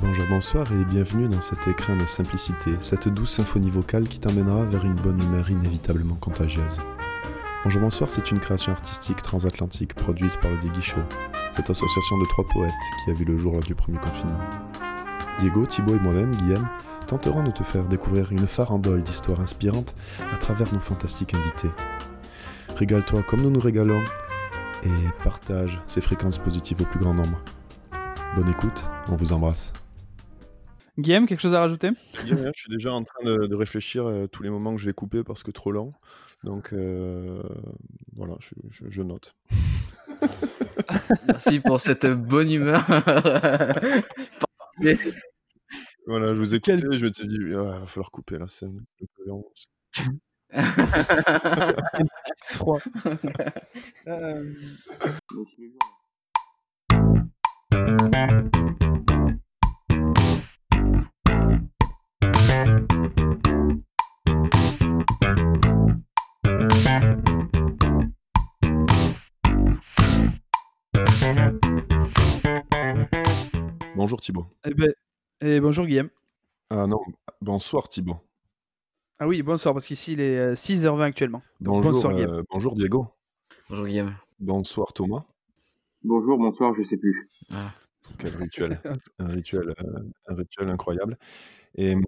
Bonjour, bonsoir et bienvenue dans cet écrin de simplicité, cette douce symphonie vocale qui t'emmènera vers une bonne humeur inévitablement contagieuse. Bonjour, bonsoir, c'est une création artistique transatlantique produite par le Déguichot, cette association de trois poètes qui a vu le jour lors du premier confinement. Diego, Thibaut et moi-même, Guillaume, tenterons de te faire découvrir une farandole d'histoires inspirantes à travers nos fantastiques invités. Régale-toi comme nous nous régalons et partage ces fréquences positives au plus grand nombre. Bonne écoute, on vous embrasse. Guillaume, quelque chose à rajouter? Je je suis déjà en train de, de réfléchir à tous les moments que je vais couper parce que trop long. Donc euh, voilà, je, je- je note. Merci pour cette bonne humeur. Voilà, je vous ai Quel- écouté, je me suis dit, il va falloir couper la scène. Froid. Euh, Bonjour Thibaut. eh ben, eh, bonjour Guillaume. Ah non, bonsoir Thibaut. Ah oui, bonsoir, parce qu'ici il est euh, 6h20 actuellement. Donc, Bonjour, bonsoir Guillaume. euh, bonjour Diego. Bonjour Guillaume. Bonsoir Thomas. Bonjour, bonsoir, je sais plus. Ah, Quel rituel. un rituel, euh, un rituel incroyable. Et euh,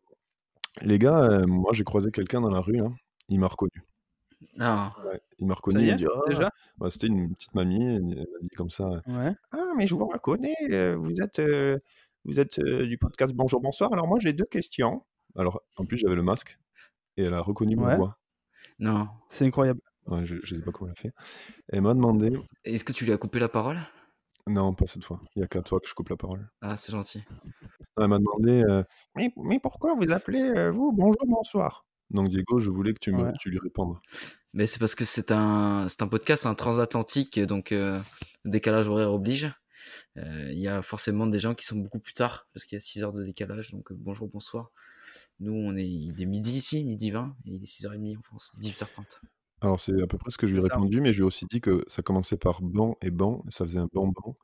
les gars, euh, moi j'ai croisé quelqu'un dans la rue, là. il m'a reconnu. Ah, Ouais, il m'a reconnu, il dit, Ah déjà? Ouais, C'était une petite mamie, elle m'a dit comme ça, Ouais. Ah, mais je vous reconnais, euh, vous êtes, euh, vous êtes euh, du podcast Bonjour Bonsoir. Alors moi j'ai deux questions. Alors, en plus, j'avais le masque et elle a reconnu ma Ouais. voix. non. C'est incroyable. Je, je sais pas comment elle a fait. Elle m'a demandé. Est-ce que tu lui as coupé la parole? Non, pas cette fois. Il y a qu'à toi que je coupe la parole. Ah, c'est gentil. Elle m'a demandé. euh, Mais, mais pourquoi vous appelez euh, vous? Bonjour Bonsoir Donc, Diego, je voulais que tu, me, Ouais. tu lui répondes. Mais c'est parce que c'est un, c'est un podcast, un transatlantique, donc euh, le décalage horaire oblige. Euh, Il y a forcément des gens qui sont beaucoup plus tard, parce qu'il y a 6 heures de décalage, donc euh, bonjour, bonsoir. Nous, on est, il est midi ici, midi 20, et il est 6h30 en France, 18h30. Alors, c'est à peu près ce que je lui ai répondu, mais je lui ai aussi dit que ça commençait par bon et bon, et ça faisait un bonbon.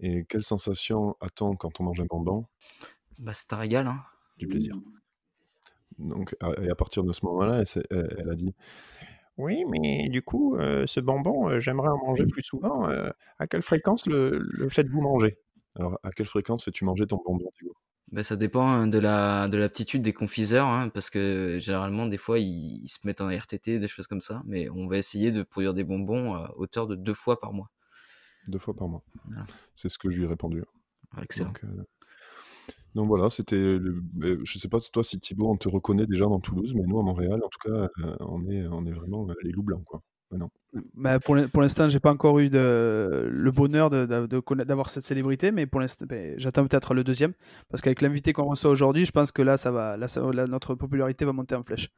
Et quelle sensation a-t-on quand on mange un bonbon? Bah, c'est un régal, hein. Du plaisir. Donc, à- et à partir de ce moment-là, elle, a dit Oui, mais du coup, euh, ce bonbon, euh, j'aimerais en manger plus souvent. euh, à quelle fréquence le, le faites-vous manger? Alors, à quelle fréquence fais-tu manger ton bonbon, Diego? Bah, ça dépend hein, de la de l'aptitude des confiseurs, hein, parce que généralement, des fois, ils, ils se mettent en RTT, des choses comme ça. Mais on va essayer de produire des bonbons à hauteur de deux fois par mois. Deux fois par mois. Voilà. C'est ce que je lui ai répondu. Ah, excellent. Donc, euh, donc voilà, c'était. le- Je sais pas toi si Thibaut on te reconnaît déjà dans Toulouse, mais nous à Montréal, en tout cas, euh, on est, on est vraiment les loups blancs quoi. Maintenant. Bah, pour l'in- pour l'instant, j'ai pas encore eu de, le bonheur de- de- de connaître- d'avoir cette célébrité, mais pour l'instant, j'attends peut-être le deuxième, parce qu'avec l'invité qu'on reçoit aujourd'hui, je pense que là, ça va, là, ça- là, notre popularité va monter en flèche.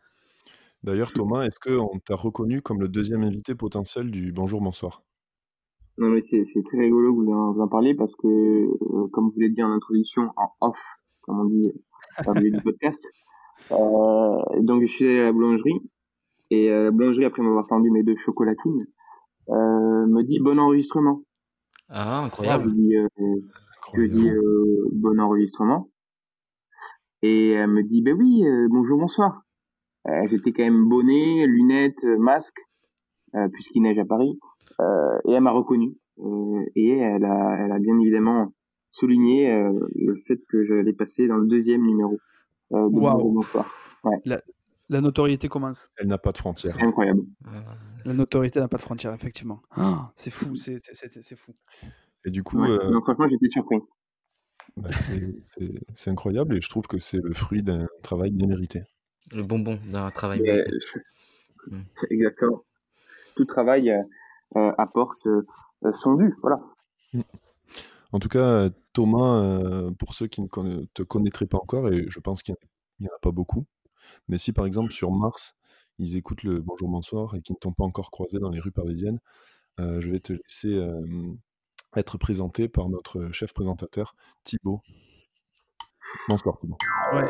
D'ailleurs, Thomas, est-ce qu'on t'a reconnu comme le deuxième invité potentiel du Bonjour Bonsoir? Non, mais c'est c'est très rigolo que vous en, vous en parliez parce que, euh, comme vous l'avez dit en introduction, en off, comme on dit au milieu du podcast, euh, donc je suis allé à la boulangerie et euh, la boulangerie, après m'avoir tendu mes deux chocolatines, euh, me dit bon enregistrement. Ah, Je incroyable. dis, euh, je lui dis euh, bon enregistrement. Et elle me dit, ben oui, euh, bonjour, bonsoir. Euh, J'étais quand même bonnet, lunettes, euh, masque, euh, puisqu'il neige à Paris. Euh, et elle m'a reconnu. Euh, et elle a, elle a bien évidemment souligné euh, le fait que j'allais passer dans le deuxième numéro euh, de bonsoir. La notoriété commence. Elle n'a pas de frontières. C'est incroyable. Euh, La notoriété n'a pas de frontières, effectivement. Ah, c'est fou, c'est c'est- c'est fou. Et du coup, Ouais. euh, Donc franchement, j'étais surpris. bah, c'est- c'est c'est incroyable et je trouve que c'est le fruit d'un travail bien mérité. le bonbon d'un travail. Mais, mérité. euh, Exactement. Tout travail euh, euh, apporte euh, son dû. Voilà. En tout cas, Thomas, euh, pour ceux qui ne conna- te connaîtraient pas encore, et je pense qu'il n'y en a pas beaucoup, mais si par exemple sur Mars, ils écoutent le Bonjour Bonsoir et qu'ils ne t'ont pas encore croisé dans les rues parisiennes, euh, je vais te laisser euh, être présenté par notre chef présentateur, Thibaut. Bonsoir Thibaut. Ouais.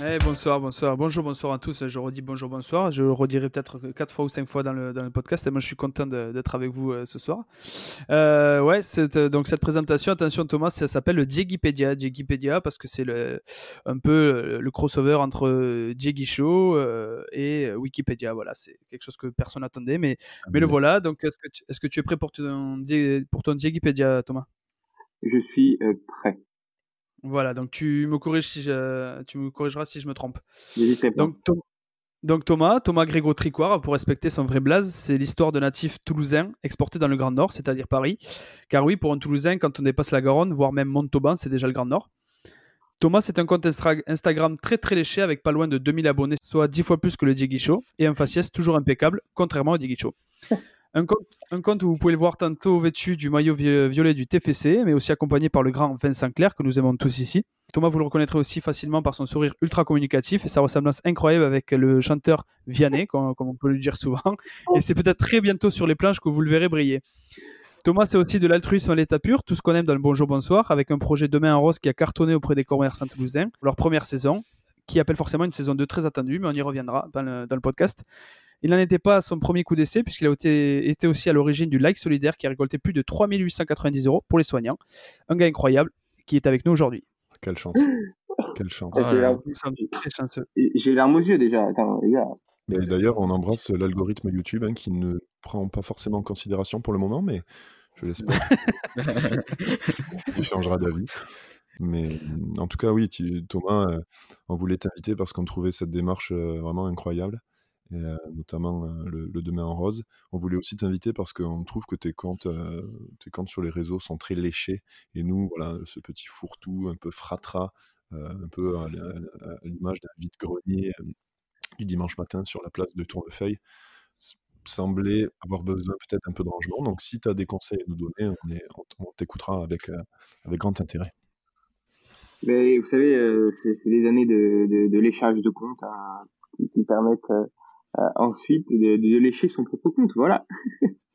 Eh, bonsoir, bonsoir, bonjour, bonsoir à tous. Je redis bonjour, bonsoir. Je redirai peut-être quatre fois ou cinq fois dans le, dans le podcast. Et moi, je suis content d'être avec vous euh, ce soir. Euh, ouais, euh, donc cette présentation, attention Thomas, ça s'appelle le Diegipédia. Diegipédia parce que c'est le, un peu le crossover entre Diegui Show et Wikipédia. Voilà, c'est quelque chose que personne n'attendait, mais, ah, mais le voilà. Donc, est-ce que, tu, est-ce que tu es prêt pour ton, pour ton Thomas? Je suis prêt. Voilà, donc tu me, corriges si je, tu me corrigeras si je me trompe. Donc, donc Thomas, Thomas Grégo Tricoire, pour respecter son vrai blaze, c'est l'histoire de natifs toulousains exportés dans le Grand Nord, c'est-à-dire Paris. Car oui, pour un Toulousain, quand on dépasse la Garonne, voire même Montauban, c'est déjà le Grand Nord. Thomas, c'est un compte Instagram très très léché avec pas loin de 2000 abonnés, soit 10 fois plus que le Diegui Show, et un faciès toujours impeccable, contrairement au Diegui Show. Un compte, où vous pouvez le voir tantôt vêtu du maillot violet du TFC, mais aussi accompagné par le grand Vincent Clair, que nous aimons tous ici. Thomas, vous le reconnaîtrez aussi facilement par son sourire ultra communicatif et sa ressemblance incroyable avec le chanteur Vianney, comme, on peut le dire souvent. Et c'est peut-être très bientôt sur les planches que vous le verrez briller. Thomas, c'est aussi de l'altruisme à l'état pur, tout ce qu'on aime dans le Bonjour Bonsoir, avec un projet Demain en Rose qui a cartonné auprès des commerçants toulousains, leur première saison, qui appelle forcément une saison 2 très attendue, mais on y reviendra dans le podcast. Il n'en était pas à son premier coup d'essai, puisqu'il a été, aussi à l'origine du Like Solidaire qui a récolté plus de 3890 euros pour les soignants. Un gars incroyable qui est avec nous aujourd'hui. Quelle chance. Quelle chance. J'ai l'arme aux yeux déjà. Mais d'ailleurs, on embrasse l'algorithme YouTube hein, qui ne prend pas forcément en considération pour le moment, mais je l'espère. Il changera d'avis. Mais en tout cas, oui, Thomas, euh, on voulait t'inviter parce qu'on trouvait cette démarche euh, vraiment incroyable notamment le, Demain en Rose. On voulait aussi t'inviter parce qu'on trouve que tes comptes, tes comptes sur les réseaux sont très léchés. Et nous, voilà, ce petit fourre-tout un peu fratras, un peu à, l'image d'un vide-grenier du dimanche matin sur la place de Tournefeuille, semblait avoir besoin peut-être un peu de rangement. Donc si tu as des conseils à nous donner, on, t'écoutera avec, avec grand intérêt. Mais vous savez, c'est des années de, léchage de comptes hein, qui, permettent ensuite de, de, lécher son propre compte. Voilà.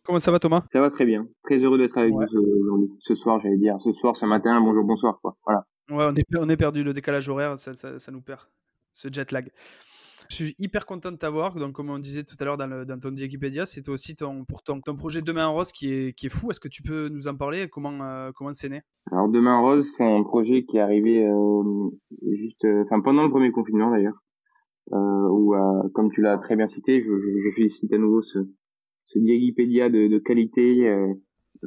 Comment ça va Thomas? Ça va très bien. Très heureux d'être avec vous aujourd'hui. Ce soir, j'allais dire. Ce soir, ce matin, bonjour, bonsoir. Quoi. Voilà. Ouais, on est, on est perdu. Le décalage horaire, ça, ça, nous perd. Ce jet lag. Je suis hyper content de t'avoir. Donc, comme on disait tout à l'heure dans, dans, ton Wikipédia, c'est aussi ton, pour ton, ton, projet Demain en Rose qui est, qui est fou. Est-ce que tu peux nous en parler? Comment euh, comment c'est né? Alors, Demain en Rose, c'est un projet qui est arrivé euh, juste, enfin pendant le premier confinement d'ailleurs euh, euh, comme tu l'as très bien cité, je, je, je, félicite à nouveau ce, ce Diagipédia de, de qualité, euh,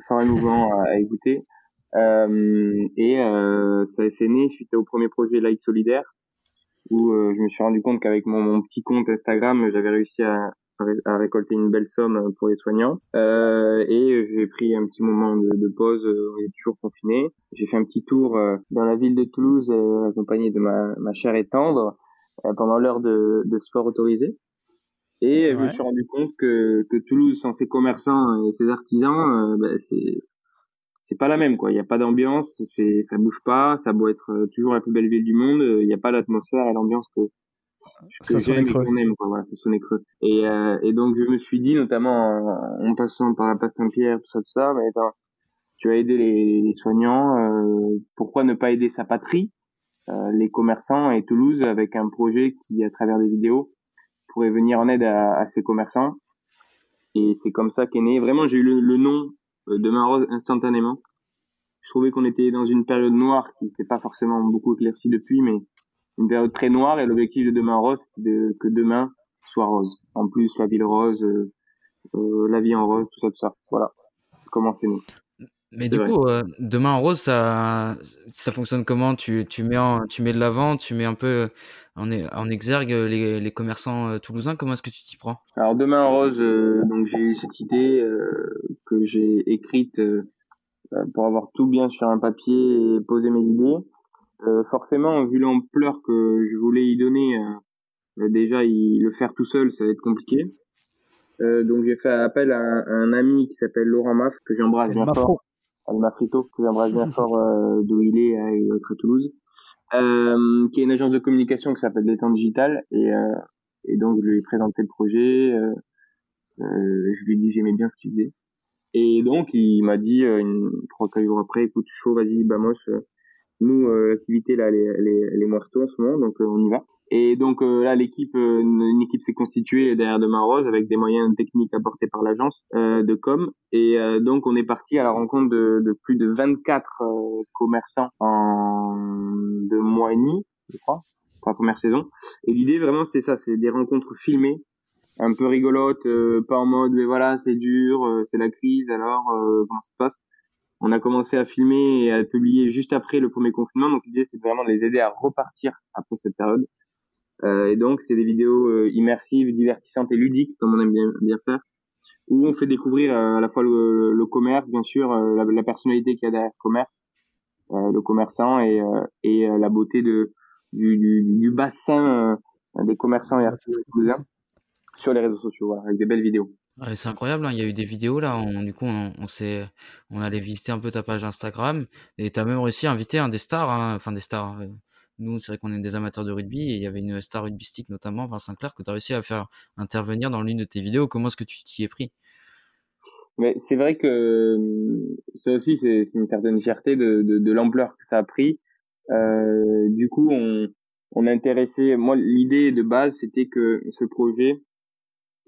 fort émouvant à, à écouter. Euh, et ça s'est né suite au premier projet Light Solidaire, où je me suis rendu compte qu'avec mon, mon, petit compte Instagram, j'avais réussi à, à, récolter une belle somme pour les soignants. Euh, et j'ai pris un petit moment de, de pause, on est toujours confiné. J'ai fait un petit tour dans la ville de Toulouse, accompagné de ma, ma chère et tendre. Euh, pendant l'heure de, de, sport autorisé. Et je me suis rendu compte que, que Toulouse, sans ses commerçants et ses artisans, euh, bah, c'est c'est pas la même quoi. Il n'y a pas d'ambiance, c'est ça bouge pas, ça doit être euh, toujours la plus belle ville du monde. Il n'y a pas l'atmosphère et l'ambiance que que j'aime et qu'on aime quoi. Voilà, c'est sonné creux. Et euh, et donc je me suis dit notamment en, passant par la place Saint-Pierre, tout ça, tout ça, mais attends, tu vas aider les, les soignants, euh, pourquoi ne pas aider sa patrie? Les commerçants et Toulouse avec un projet qui, à travers des vidéos, pourrait venir en aide à, ces commerçants. Et c'est comme ça qu'est né. Vraiment, j'ai eu le, nom euh, de Rose instantanément. Je trouvais qu'on était dans une période noire qui s'est pas forcément beaucoup éclaircie depuis, mais une période très noire. Et l'objectif de Demain Rose, c'était de, que demain soit rose. En plus, la ville rose, euh, la vie en rose, tout ça, tout ça. Voilà. Comment c'est né. Mais du coup, euh, Demain en rose, ça, ça fonctionne comment? Tu, tu, mets tu mets de l'avant, tu mets un peu en, en exergue les, les commerçants euh, toulousains. Comment est-ce que tu t'y prends? Alors Demain en rose, euh, donc j'ai eu cette idée que j'ai écrite pour avoir tout bien sur un papier et poser mes idées. forcément, vu l'ampleur que je voulais y donner, déjà y, le faire tout seul, ça va être compliqué. donc j'ai fait appel à un, un ami qui s'appelle Laurent Maff que j'embrasse bien fort. Alma Frito, que j'embrasse bien fort euh, d'où il est à, être à Toulouse, euh, qui est une agence de communication qui s'appelle L'étang digital et, euh, et donc je lui ai présenté le projet, euh, euh, je lui ai dit j'aimais bien ce qu'il faisait et donc il m'a dit une, trois quatre jours après, écoute chaud, vas-y, Bamos, nous l'activité là elle est, elle est, elle est en ce moment donc on y va. Et donc euh, là, l'équipe, euh, une équipe s'est constituée derrière Demain Rose avec des moyens techniques apportés par l'agence euh, de com. Et donc on est parti à la rencontre de, de plus de 24 commerçants en deux mois et demi, je crois, pour la première saison. Et l'idée vraiment c'était ça, c'est des rencontres filmées, un peu rigolotes, pas en mode mais voilà c'est dur, c'est la crise, alors comment ça se passe on a commencé à filmer et à publier juste après le premier confinement. Donc l'idée, c'est vraiment de les aider à repartir après cette période. Euh, et donc, c'est des vidéos euh, immersives, divertissantes et ludiques, comme on aime bien, bien faire, où on fait découvrir euh, à la fois le, le commerce, bien sûr, la, la, personnalité qu'il y a derrière le commerce, le commerçant et, et la beauté de, du, du, du bassin des commerçants et artisans sur les réseaux sociaux, voilà, avec des belles vidéos. Ouais, c'est incroyable, hein. il y a eu des vidéos là, on, du coup on, on s'est, on allait visiter un peu ta page Instagram et tu as même réussi à inviter un des stars, hein, enfin des stars, nous, c'est vrai qu'on est des amateurs de rugby et il y avait une star rugbystique notamment, Vincent Sinclair, que tu as réussi à faire intervenir dans l'une de tes vidéos. Comment est-ce que tu t'y es pris? Mais c'est vrai que ça aussi, c'est une certaine fierté de, l'ampleur que ça a pris. Euh, du coup, on, on a. Moi, l'idée de base, c'était que ce projet,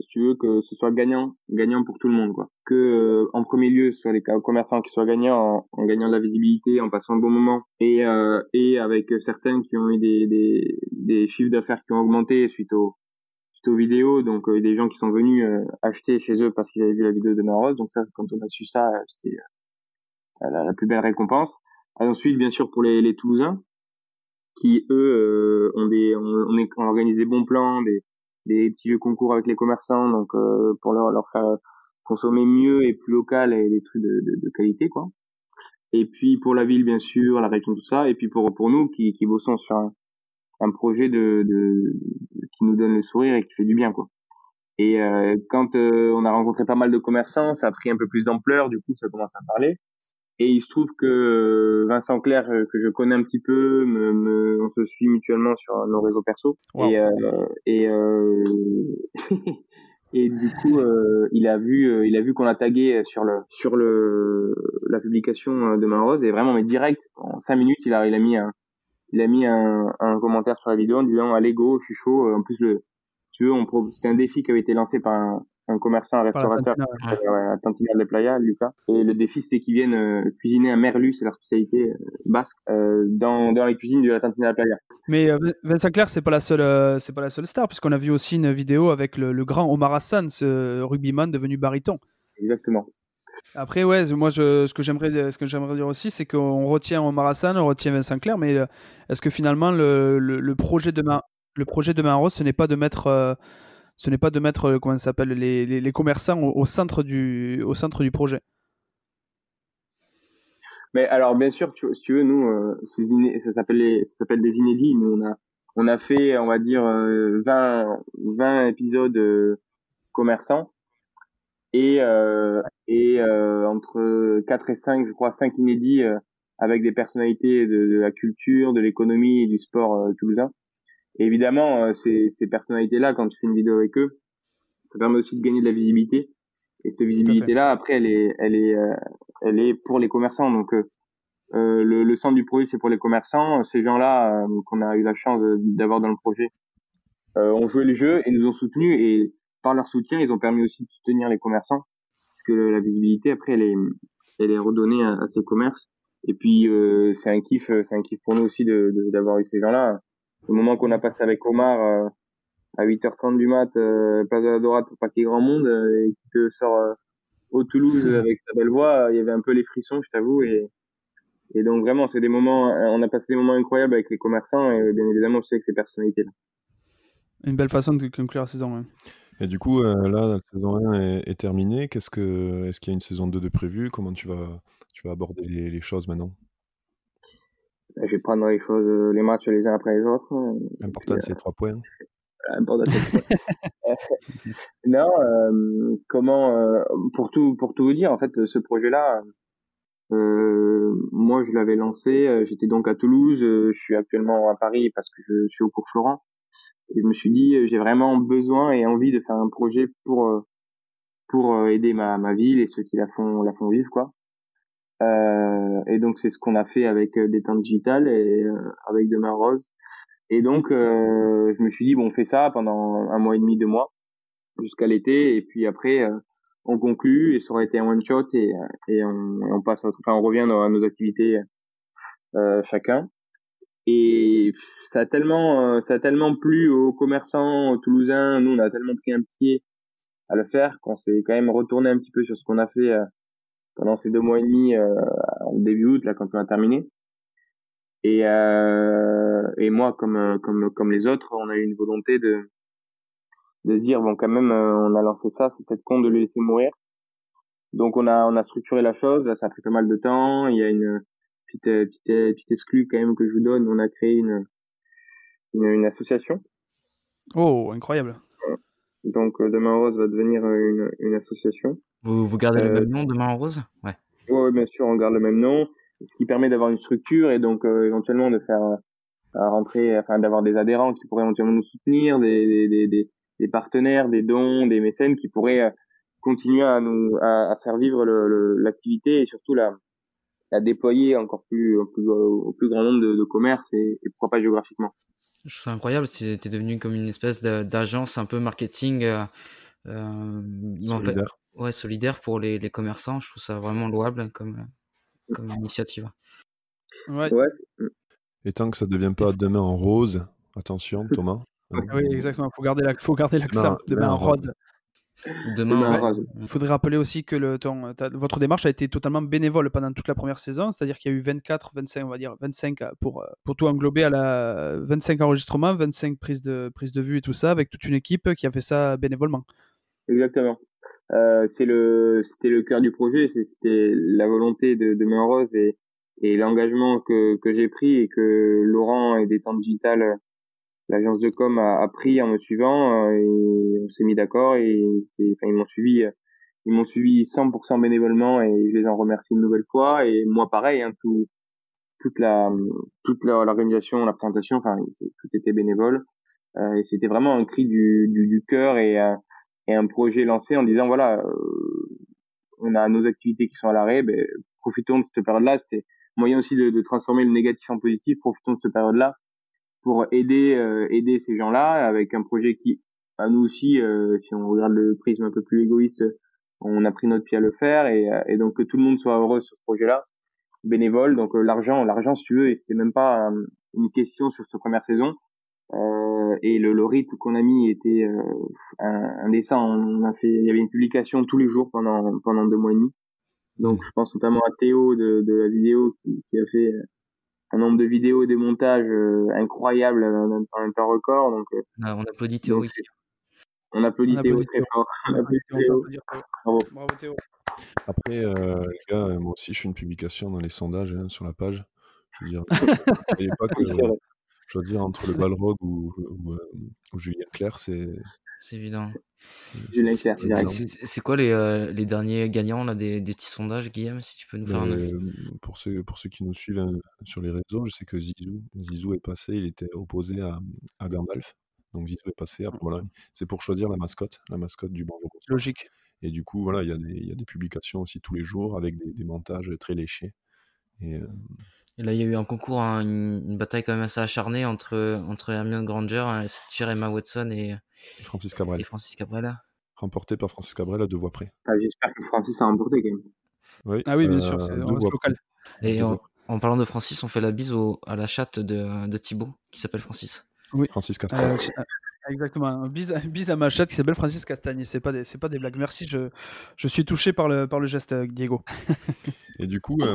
si tu veux que ce soit gagnant, gagnant pour tout le monde, quoi. Que euh, en premier lieu, ce soit les commerçants qui soient gagnants en, gagnant de la visibilité, en passant un bon moment, et euh, et avec certaines qui ont eu des des, des chiffres d'affaires qui ont augmenté suite aux suite aux vidéos, donc euh, des gens qui sont venus acheter chez eux parce qu'ils avaient vu la vidéo de Maros. Donc ça, quand on a su ça, c'était la, la, plus belle récompense. ensuite, bien sûr, pour les, les Toulousains, qui eux ont des on, on, est, des bons plans, des des petits jeux concours avec les commerçants, donc euh, pour leur, faire consommer mieux et plus local et des trucs de, qualité, quoi. Et puis pour la ville, bien sûr, la région, tout ça. Et puis pour pour nous qui, qui bossons sur un, un projet de, qui nous donne le sourire et qui fait du bien, quoi. Et euh, quand euh, on a rencontré pas mal de commerçants, ça a pris un peu plus d'ampleur. Du coup, ça commence à parler. Et il se trouve que euh, Vincent Clair, euh, que je connais un petit peu, me, me, on se suit mutuellement sur nos réseaux perso. Et, euh, et, euh, et du coup, euh, il a vu, il a vu qu'on a tagué sur le sur le la publication de Main Rose et vraiment mais direct en cinq minutes, il a il a mis un il a mis un, un commentaire sur la vidéo en disant allez go, je suis chaud. En plus le tu veux, c'était un défi qui avait été lancé par un, un commerçant, un restaurateur à Tantina de Playa, Lucas. Et le défi, c'était qu'ils viennent euh, cuisiner un merlu, c'est leur spécialité euh, basque, euh, dans, dans les cuisines de la Tantina de Playa. Mais Vincent Clair, c'est pas la seule, c'est pas la seule star, puisqu'on a vu aussi une vidéo avec le, le grand Omar Hassan, ce rugbyman devenu baryton. Exactement. Après, ouais, moi, je, ce que j'aimerais, ce que j'aimerais dire aussi, c'est qu'on retient Omar Hassan, on retient Vincent Clair, mais est-ce que finalement le, le, le projet de le projet de Rose, ce n'est pas de mettre ce n'est pas de mettre euh, comment les, les, commerçants au, centre du au centre du projet. Mais alors bien sûr, tu, si tu veux, nous, euh, ça s'appelle ça s'appelle des inédits. Nous on a on a fait, on va dire 20 euh, 20 épisodes commerçants et et entre 4 et 5, je crois 5 inédits avec des personnalités de, de la culture, de l'économie et du sport toulousain. Et évidemment, euh, ces, ces personnalités-là, quand tu fais une vidéo avec eux, ça permet aussi de gagner de la visibilité. Et cette visibilité-là, après, elle est, elle est, euh, elle est pour les commerçants. Donc, euh, euh le, le, centre du projet, c'est pour les commerçants. Ces gens-là, qu'on a eu la chance d'avoir dans le projet, ont joué le jeu et nous ont soutenus. Et par leur soutien, ils ont permis aussi de soutenir les commerçants, parce que la visibilité, après, elle est, elle est redonnée à, à ces commerces. Et puis, c'est un kiff, c'est un kiff pour nous aussi d'avoir de, eu ces gens-là le moment qu'on a passé avec Omar euh, à 8h30 du mat, euh, place de la Dorade pour pas qu'il y ait grand monde, euh, et qui te sort euh, au Toulouse avec sa belle voix, il y avait un peu les frissons, je t'avoue, et, et donc vraiment, c'est des moments, on a passé des moments incroyables avec les commerçants et bien évidemment aussi avec ces personnalités-là. Une belle façon de conclure la saison. Et du coup, là, la saison 1 est, est terminée. Qu'est-ce que, est-ce qu'il y a une saison 2 de prévue? Comment tu vas, tu vas aborder les, les choses maintenant? Je vais prendre les choses, euh, les matchs les uns après les autres. L'important, c'est trois points. non, euh, comment, euh, pour tout, pour tout vous dire, en fait, ce projet-là, euh, moi, je l'avais lancé. J'étais donc à Toulouse. je suis actuellement à Paris parce que je suis au cours Florent. Et je me suis dit, j'ai vraiment besoin et envie de faire un projet pour pour aider ma, ma ville et ceux qui la font la font vivre, quoi. Euh, et donc c'est ce qu'on a fait avec euh, des temps digital et euh, avec Demain Rose. Et donc, euh, je me suis dit, bon, on fait ça pendant un mois et demi, deux mois, jusqu'à l'été, et puis après, euh, on conclut, et ça aurait été un one shot, et, et on, on passe, enfin, on revient dans nos activités euh, chacun. Et ça a tellement, euh, ça a tellement plu aux commerçants toulousains. Nous, on a tellement pris un pied à le faire qu'on s'est quand même retourné un petit peu sur ce qu'on a fait euh, pendant ces deux mois et demi euh, en début août, là, quand on a terminé. Et, euh, et moi, comme, comme, comme les autres, on a eu une volonté de, de se dire, bon, quand même, on a lancé ça, c'est peut-être con de le laisser mourir. Donc, on a, on a structuré la chose. Là, ça a pris pas mal de temps. Il y a une, petite, euh, petite, euh, petite exclue quand même que je vous donne. On a créé une, une, une association. Oh, incroyable. Donc euh, Demain Rose va devenir une, une association. Vous, vous gardez euh, le même nom, Demain Rose? Ouais. Oui, bien sûr, on garde le même nom, ce qui permet d'avoir une structure et donc euh, éventuellement de faire rentrer, enfin d'avoir des adhérents qui pourraient éventuellement nous soutenir, des, des, des, des partenaires, des dons, des mécènes qui pourraient continuer à nous à, à faire vivre l'activité et surtout la, déployer encore plus, au plus, au plus grand nombre de, de commerces et, et, pourquoi pas géographiquement. Je trouve ça incroyable, tu es devenu comme une espèce d'agence un peu marketing euh, euh, solidaire. En fait, ouais, solidaire pour les, les, commerçants. Je trouve ça vraiment louable comme, comme initiative. Ouais. ouais. Et tant que ça ne devient pas demain en rose, attention Thomas. oui, exactement, il faut garder l'accent, demain en rose. Demain, il faudrait rappeler aussi que le, ton, ta, votre démarche a été totalement bénévole pendant toute la première saison, c'est-à-dire qu'il y a eu 24, 25, on va dire 25 pour, pour tout englober à la 25 enregistrements, 25 prises de, prises de vue et tout ça, avec toute une équipe qui a fait ça bénévolement. Exactement. Euh, c'est le, c'était le cœur du projet, c'était la volonté de, de Main et, et l'engagement que, que j'ai pris et que Laurent et des temps digital l'agence de com a, a, pris en me suivant euh, et on s'est mis d'accord et enfin, ils m'ont suivi ils m'ont suivi 100% bénévolement et je les en remercie une nouvelle fois. Et moi pareil hein, tout toute la toute l'organisation la présentation enfin tout était bénévole. Euh, et c'était vraiment un cri du du, du cœur et euh, et un projet lancé en disant voilà euh, on a nos activités qui sont à l'arrêt ben profitons de cette période là c'était moyen aussi de, de transformer le négatif en positif. Profitons de cette période là pour aider euh, aider ces gens-là avec un projet qui à nous aussi euh, si on regarde le prisme un peu plus égoïste on a pris notre pied à le faire. Et, euh, et donc que tout le monde soit heureux sur ce projet-là bénévole donc l'argent l'argent si tu veux et c'était même pas une question sur cette première saison euh, et le, le rythme qu'on a mis était euh, indécent on a fait il y avait une publication tous les jours pendant pendant deux mois et demi donc je pense notamment à Théo de, de la vidéo qui, qui a fait un nombre de vidéos et des montages euh, incroyables en un temps record. Donc, euh, ah, on applaudit Théo ici. On applaudit On Théo très fort. On applaudit Théo. Bravo. Bravo Théo. Après, euh, les gars, euh, moi aussi, je fais une publication dans les sondages hein, sur la page. Je veux dire, pas que. Je veux dire, entre le Balrog ou, ou, euh, ou Julien Clerc, c'est. C'est évident. Julien Clerc, C'est- quoi les, euh, les derniers gagnants là, des, des petits sondages, Guillaume, si tu peux nous faire un... Euh, pour, ceux, pour ceux qui nous suivent hein, sur les réseaux, je sais que Zizou, Zizou est passé, il était opposé à, à Gandalf. Donc Zizou est passé. Après, voilà, c'est pour choisir la mascotte, la mascotte du Bonjour. Bonsoir. Logique. Et du coup, voilà, il y, a des- il y a des publications aussi tous les jours avec des, des montages très léchés. Et, euh, Et là, il y a eu un concours, hein, une, une bataille quand même assez acharnée entre, entre Hermione Granger, hein, Emma Watson et, Francis Cabrel, et Francis Cabrel. remporté par Francis Cabrel à deux voix près. Ah, J'espère que Francis a remporté quand même. Oui, Ah oui, bien euh, sûr, c'est reste voix local. Et en, parlant de Francis, on fait la bise au, à la chatte de, de Thibaut, qui s'appelle Francis. près. Francis Castagne. Euh, je- euh, exactement. Bise, bise à ma chatte qui s'appelle Francis Castagne. C'est pas des, c'est pas des blagues. Merci. Je, je suis touché par le, par le geste, euh, Diego. Et du coup, euh,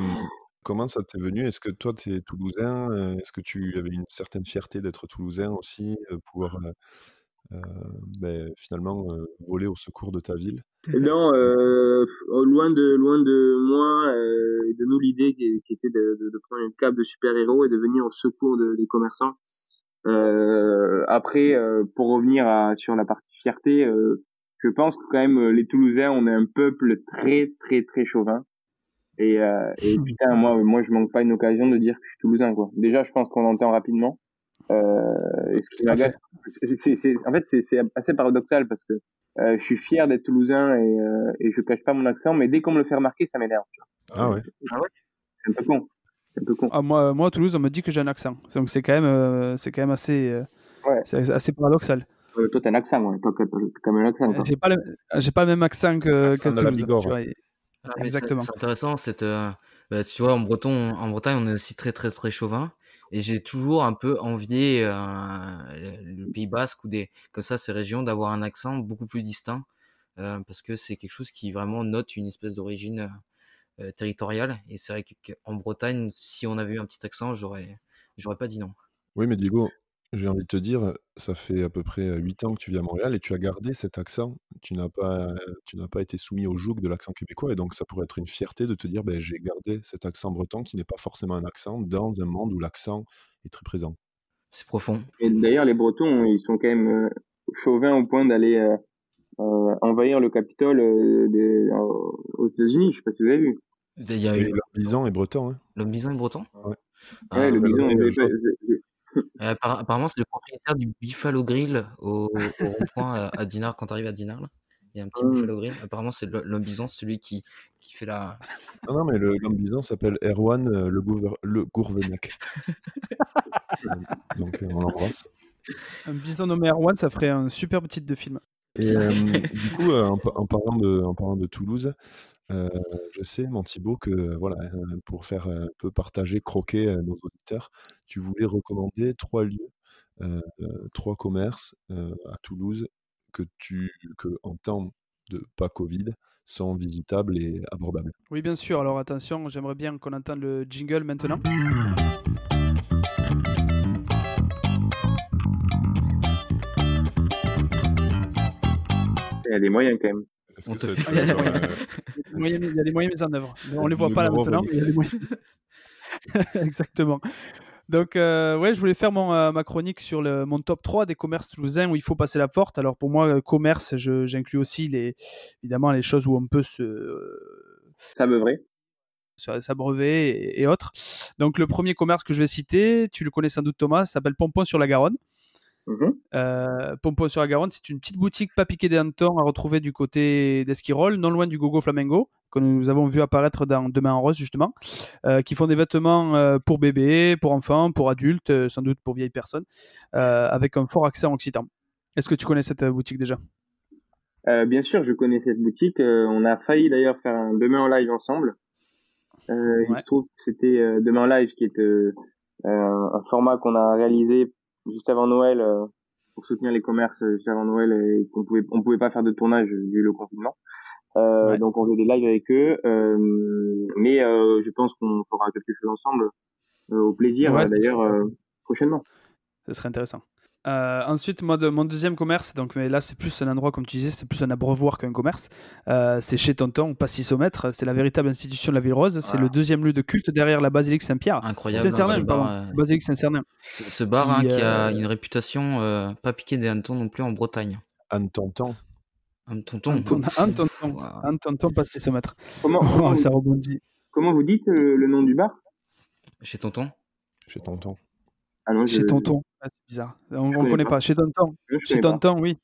comment ça t'est venu? Est-ce que toi, tu es toulousain Est-ce que tu avais une certaine fierté d'être toulousain aussi, euh, pouvoir ben, finalement voler au secours de ta ville? Non, f- loin de loin de moi et de nous l'idée qui, était de, prendre une cape de super-héros et de venir au secours de- des commerçants. Après, pour revenir sur la partie fierté, je pense que quand même les Toulousains, on est un peuple très très très chauvin. Et, euh, et putain, moi moi je manque pas une occasion de dire que je suis toulousain quoi. Déjà, je pense qu'on l'entend rapidement. Euh, et ce qui m'agace, c'est- en fait c'est assez paradoxal parce que euh, je suis fier d'être toulousain et, euh, et je cache pas mon accent, mais dès qu'on me le fait remarquer, ça m'énerve. Ah ouais C'est un peu con. un peu con. Ah, moi, moi, à Toulouse, on me dit que j'ai un accent. Donc c'est quand même, euh, c'est quand même assez, euh, Ouais. c'est assez paradoxal. Euh, toi, t'as un accent, ouais. Toi, t'as quand même un accent. J'ai pas, le, j'ai pas le même accent que, Accent que de la Toulouse. Ah, Exactement. C'est intéressant, cette, euh, bah, tu vois, en Breton, en Bretagne, on est aussi très, très, très chauvin. Et j'ai toujours un peu envié euh, le Pays Basque ou des, comme ça, ces régions, d'avoir un accent beaucoup plus distinct. euh, parce que c'est quelque chose qui vraiment note une espèce d'origine territoriale. Et c'est vrai que- qu'en Bretagne, si on avait eu un petit accent, j'aurais, j'aurais pas dit non. Oui, mais Diego, j'ai envie de te dire, ça fait à peu près 8 ans que tu vis à Montréal et tu as gardé cet accent. Tu n'as pas, tu n'as pas été soumis au joug de l'accent québécois et donc ça pourrait être une fierté de te dire, ben, j'ai gardé cet accent breton qui n'est pas forcément un accent dans un monde où l'accent est très présent. C'est profond. Et d'ailleurs, les Bretons, ils sont quand même chauvins au point d'aller euh, euh, envahir le Capitole euh, des- euh, aux États-Unis. Je sais pas si vous avez vu. Il y a Et eu le bison est breton, hein. l'homme bison est breton? Ouais. Ah, ouais, le bison, Euh, apparemment, c'est le propriétaire du Buffalo Grill au, au rond-point à, à Dinard, quand tu arrives à Dinard. Là. Il y a un petit Ah. Buffalo Grill. Apparemment, c'est le- l'homme bison, celui qui, qui fait la. Non, non, mais le- l'homme bison s'appelle Erwan euh, le, Gouver- le Gourvenec. donc euh, on l'embrasse. Un bison nommé Erwan, ça ferait un superbe titre de film. Et euh, du coup, euh, en, pa- en parlant de, en parlant de Toulouse, euh, je sais, mon Thibaut, que voilà, euh, pour faire un peu partager, croquer euh, nos auditeurs, tu voulais recommander trois lieux, euh, euh, trois commerces euh, à Toulouse que tu, que en temps de pas Covid, sont visitables et abordables. Oui, bien sûr. Alors attention, j'aimerais bien qu'on entende le jingle maintenant. Il y a des moyens quand même. Est-ce que ça euh, Il y a des moyens- il y a des moyens mis en œuvre. On les voit pas là maintenant, mais il y a des moyens. Exactement. Donc, euh, ouais, je voulais faire mon, euh, ma chronique sur le, mon top 3 des commerces toulousains où il faut passer la porte. Alors, pour moi, euh, commerce, je- j'inclus aussi les, évidemment les choses où on peut se, Ça me vrai. se- s'abreuver et, et autres. Donc, le premier commerce que je vais citer, tu le connais sans doute, Thomas, s'appelle Pompon sur la Garonne. Mhm. Euh, Pompon sur la Garonne, c'est une petite boutique pas piquée hannetons à retrouver du côté d'Esquirol, non loin du Gogo Flamengo, que nous avons vu apparaître dans Demain en Rose, justement, euh, qui font des vêtements euh, pour bébés, pour enfants, pour adultes, sans doute pour vieilles personnes, avec un fort accent occitan. Est-ce que tu connais cette boutique déjà? Bien sûr, je connais cette boutique. On a failli d'ailleurs faire un demain en live ensemble. Il se trouve que c'était demain en live qui est un format qu'on a réalisé juste avant Noël euh, pour soutenir les commerces euh, juste avant Noël et qu'on pouvait on pouvait pas faire de tournage vu le confinement. Euh, Ouais. Donc on faisait des lives avec eux, euh, mais euh, je pense qu'on fera quelque chose ensemble euh, au plaisir Ouais, euh, d'ailleurs euh, prochainement. Ce serait intéressant. Euh, ensuite, moi, de- mon deuxième commerce, donc mais là c'est plus un endroit comme tu disais, c'est plus un abreuvoir qu'un commerce. Euh, c'est chez Tonton, au Passisomètre. C'est la véritable institution de la ville rose. C'est Voilà. le deuxième lieu de culte derrière la basilique Saint-Pierre. Incroyable. hein, Saint-Cernin, ce pardon. bar, euh, Basilique Saint-Cernin. ce, ce bar hein, Qui, a euh, une réputation euh, pas piquée des hannetons non plus en Bretagne. Anne Tonton. Un tonton. Un ton- un tonton, un tonton Passisomètre. Comment Oh, comment, ça vous, rebondit. comment vous dites euh, le nom du bar? Chez tonton? Chez Tonton. Ah non, je, Chez Tonton. Ah, c'est bizarre. On ne connaît pas. pas. Chez Tonton. Chez. Tonton, oui.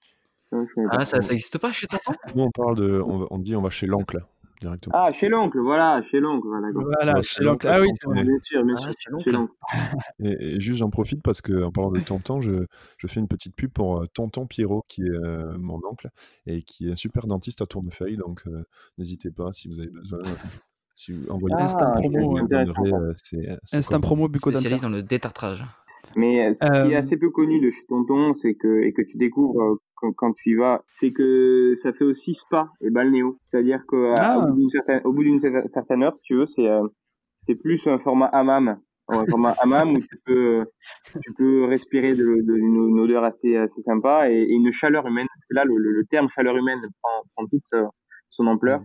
Non. Ah, ça, ça existe pas chez tonton? Nous, on parle de. On, dit on va chez l'oncle directement. Ah, chez l'oncle, voilà, chez l'oncle, voilà. Voilà, Ouais, chez l'oncle. l'oncle, Ah oui, c'est vrai. Bien sûr, bien Ah, sûr. chez l'oncle. Chez l'oncle. Et, et juste, j'en profite parce que en parlant de Tonton, je, je fais une petite pub pour euh, Tonton Pierrot, qui est euh, mon oncle et qui est un super dentiste à Tournefeuille. Donc, euh, n'hésitez pas si vous avez besoin. si vous envoyez Ah, un Instant promo, ses Instant promo bucco Spécialiste dans le détartrage. Mais euh, ce qui est Euh, assez peu connu de chez Tonton, c'est que et que tu découvres euh, quand, quand tu y vas, c'est que ça fait aussi spa et balnéo. C'est-à-dire qu'au Ah. bout d'une certaine, au bout d'une cer- certaine heure, si tu veux, c'est euh, c'est plus un format hammam, un format hammam où tu peux tu peux respirer de, de- une, une odeur assez assez sympa et, et une chaleur humaine. C'est là le, le, le terme chaleur humaine prend, prend toute sa- son ampleur.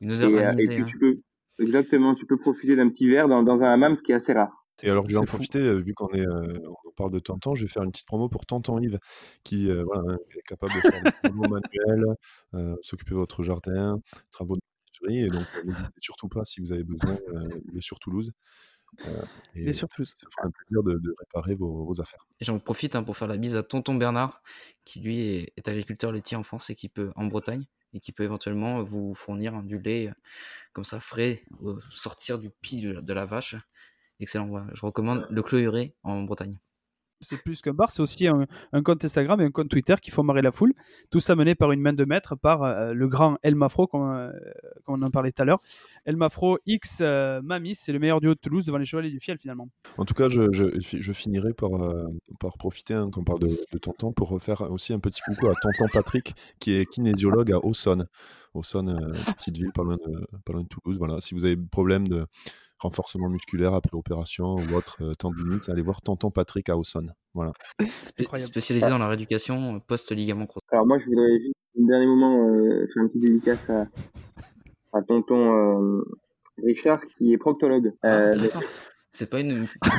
Une odeur Et, et puis hein. tu peux exactement, tu peux profiter d'un petit verre dans, dans un hammam, ce qui est assez rare. Et alors, je vais en fou. profiter, vu qu'on est, euh, on parle de Tonton, je vais faire une petite promo pour Tonton Yves, qui euh, voilà, est capable de faire des travaux manuels, euh, s'occuper de votre jardin, travaux de menuiserie. Et donc, n'hésitez surtout pas si vous avez besoin, il est sur Toulouse. Et et surtout, ça fera un plaisir de, de réparer vos, vos affaires. Et j'en profite hein, pour faire la bise à tonton Bernard, qui lui est, est agriculteur laitier en France et qui peut, en Bretagne, et qui peut éventuellement vous fournir du lait comme ça frais, sortir du pied de, de la vache. Excellent. Je recommande le Cloyeré en Bretagne c'est plus qu'un bar, c'est aussi un, compte Instagram et un compte Twitter qui font marrer la foule. Tout ça mené par une main de maître, par euh, le grand El Mafro, comme, euh, on en parlait tout à l'heure. El Mafro X euh, Mamis, c'est le meilleur duo de Toulouse devant les Chevaliers du Fiel finalement. En tout cas, je, je, finirai par, par profiter, hein, quand on parle de, de, Tonton, pour refaire aussi un petit coucou à Tonton Patrick, qui est kinésiologue à Auxonne. Auxonne, petite ville pas loin, de, pas loin de Toulouse. Voilà, si vous avez problème de renforcement musculaire après opération ou autre euh, tendinite, allez voir Tonton Patrick à Ausson. Voilà. Spécialisé dans la rééducation euh, post-ligament croisé. Alors moi, je voudrais juste, un dernier moment, euh, faire une petite dédicace à, à Tonton euh, Richard, qui est proctologue. Ah, c'est pas une, pas